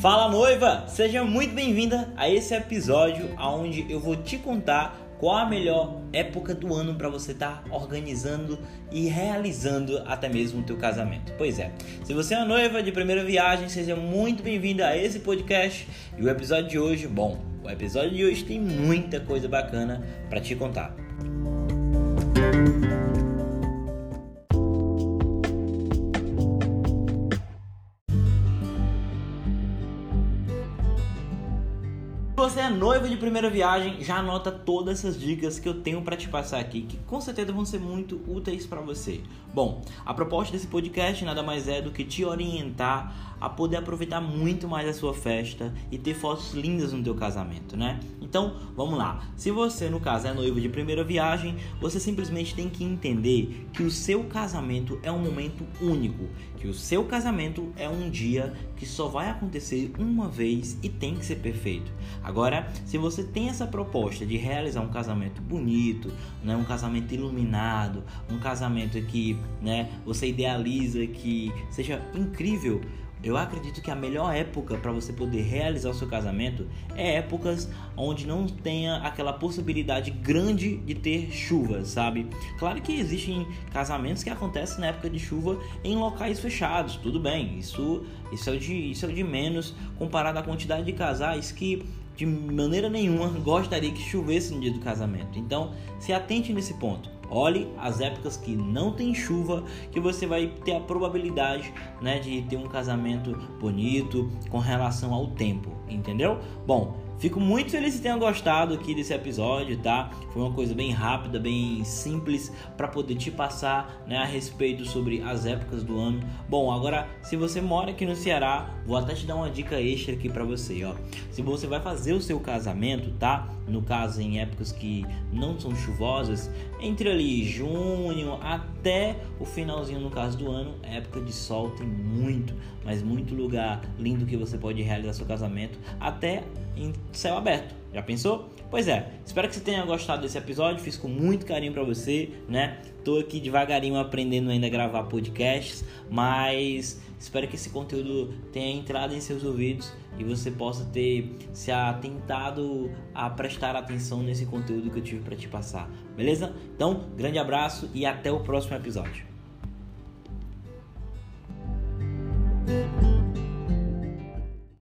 Fala noiva, seja muito bem-vinda a esse episódio onde eu vou te contar qual a melhor época do ano para você estar tá organizando e realizando até mesmo o teu casamento. Pois é, se você é noiva de primeira viagem, seja muito bem-vinda a esse podcast e o episódio de hoje, bom, o episódio de hoje tem muita coisa bacana para te contar. Música você é noivo de primeira viagem, já anota todas essas dicas que eu tenho para te passar aqui, que com certeza vão ser muito úteis para você. Bom, a proposta desse podcast nada mais é do que te orientar a poder aproveitar muito mais a sua festa e ter fotos lindas no teu casamento, né? Então, vamos lá. Se você, no caso, é noivo de primeira viagem, você simplesmente tem que entender que o seu casamento é um momento único, que o seu casamento é um dia que só vai acontecer uma vez e tem que ser perfeito. Agora, se você tem essa proposta de realizar um casamento bonito, né, um casamento iluminado, um casamento que né, você idealiza que seja incrível, eu acredito que a melhor época para você poder realizar o seu casamento é épocas onde não tenha aquela possibilidade grande de ter chuva, sabe? Claro que existem casamentos que acontecem na época de chuva em locais fechados, tudo bem, isso, isso, é, de, isso é de menos comparado à quantidade de casais que de maneira nenhuma gostaria que chovesse no dia do casamento. Então, se atente nesse ponto. Olhe as épocas que não tem chuva, que você vai ter a probabilidade, né, de ter um casamento bonito com relação ao tempo, entendeu? Bom, Fico muito feliz que tenham gostado aqui desse episódio, tá? Foi uma coisa bem rápida, bem simples para poder te passar, né, a respeito sobre as épocas do ano. Bom, agora se você mora aqui no Ceará, vou até te dar uma dica extra aqui para você, ó. Se você vai fazer o seu casamento, tá? No caso em épocas que não são chuvosas, entre ali junho até o finalzinho no caso do ano, época de sol tem muito, mas muito lugar lindo que você pode realizar seu casamento até em céu aberto. Já pensou? Pois é, espero que você tenha gostado desse episódio, fiz com muito carinho para você, né? Tô aqui devagarinho aprendendo ainda a gravar podcasts, mas espero que esse conteúdo tenha entrado em seus ouvidos e você possa ter se atentado a prestar atenção nesse conteúdo que eu tive para te passar, beleza? Então, grande abraço e até o próximo episódio.